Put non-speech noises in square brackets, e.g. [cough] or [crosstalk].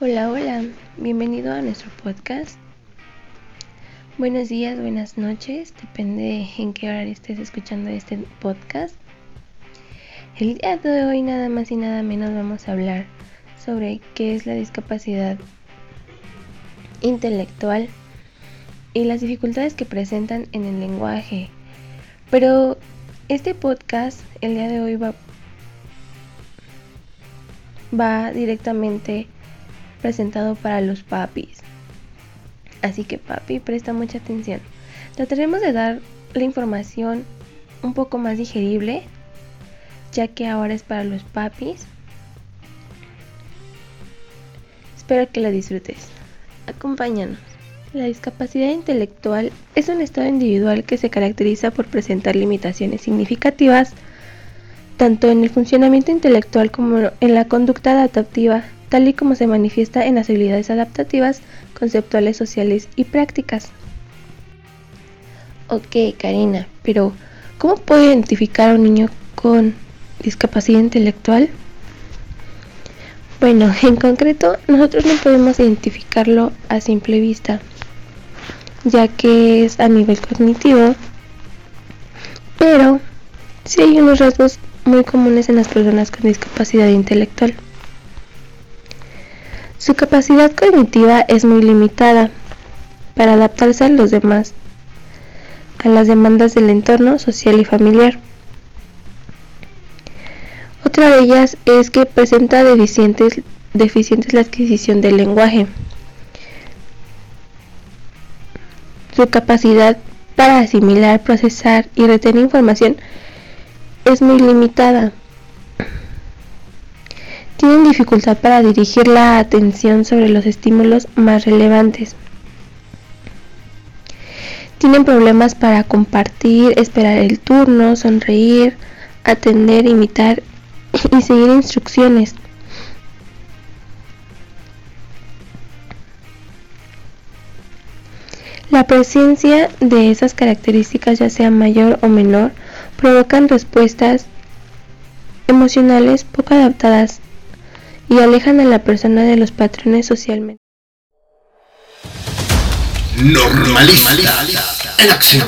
Hola, hola, bienvenido a nuestro podcast. Buenos días, buenas noches, depende en qué hora estés escuchando este podcast. El día de hoy nada más y nada menos vamos a hablar sobre qué es la discapacidad intelectual y las dificultades que presentan en el lenguaje. Pero este podcast el día de hoy va, va directamente presentado para los papis. Así que papi, presta mucha atención. Trataremos de dar la información un poco más digerible, ya que ahora es para los papis. Espero que la disfrutes. Acompáñanos. La discapacidad intelectual es un estado individual que se caracteriza por presentar limitaciones significativas tanto en el funcionamiento intelectual como en la conducta adaptativa tal y como se manifiesta en las habilidades adaptativas, conceptuales, sociales y prácticas. Ok, Karina, pero ¿cómo puedo identificar a un niño con discapacidad intelectual? Bueno, en concreto, nosotros no podemos identificarlo a simple vista, ya que es a nivel cognitivo, pero sí hay unos rasgos muy comunes en las personas con discapacidad intelectual. Su capacidad cognitiva es muy limitada para adaptarse a los demás, a las demandas del entorno social y familiar. Otra de ellas es que presenta deficientes, la adquisición del lenguaje. Su capacidad para asimilar, procesar y retener información es muy limitada tienen dificultad para dirigir la atención sobre los estímulos más relevantes. Tienen problemas para compartir, esperar el turno, sonreír, atender, imitar [clears throat] y seguir instrucciones. La presencia de esas características, ya sea mayor o menor, provocan respuestas emocionales poco adaptadas y alejan a la persona de los patrones socialmente. Normalista en acción.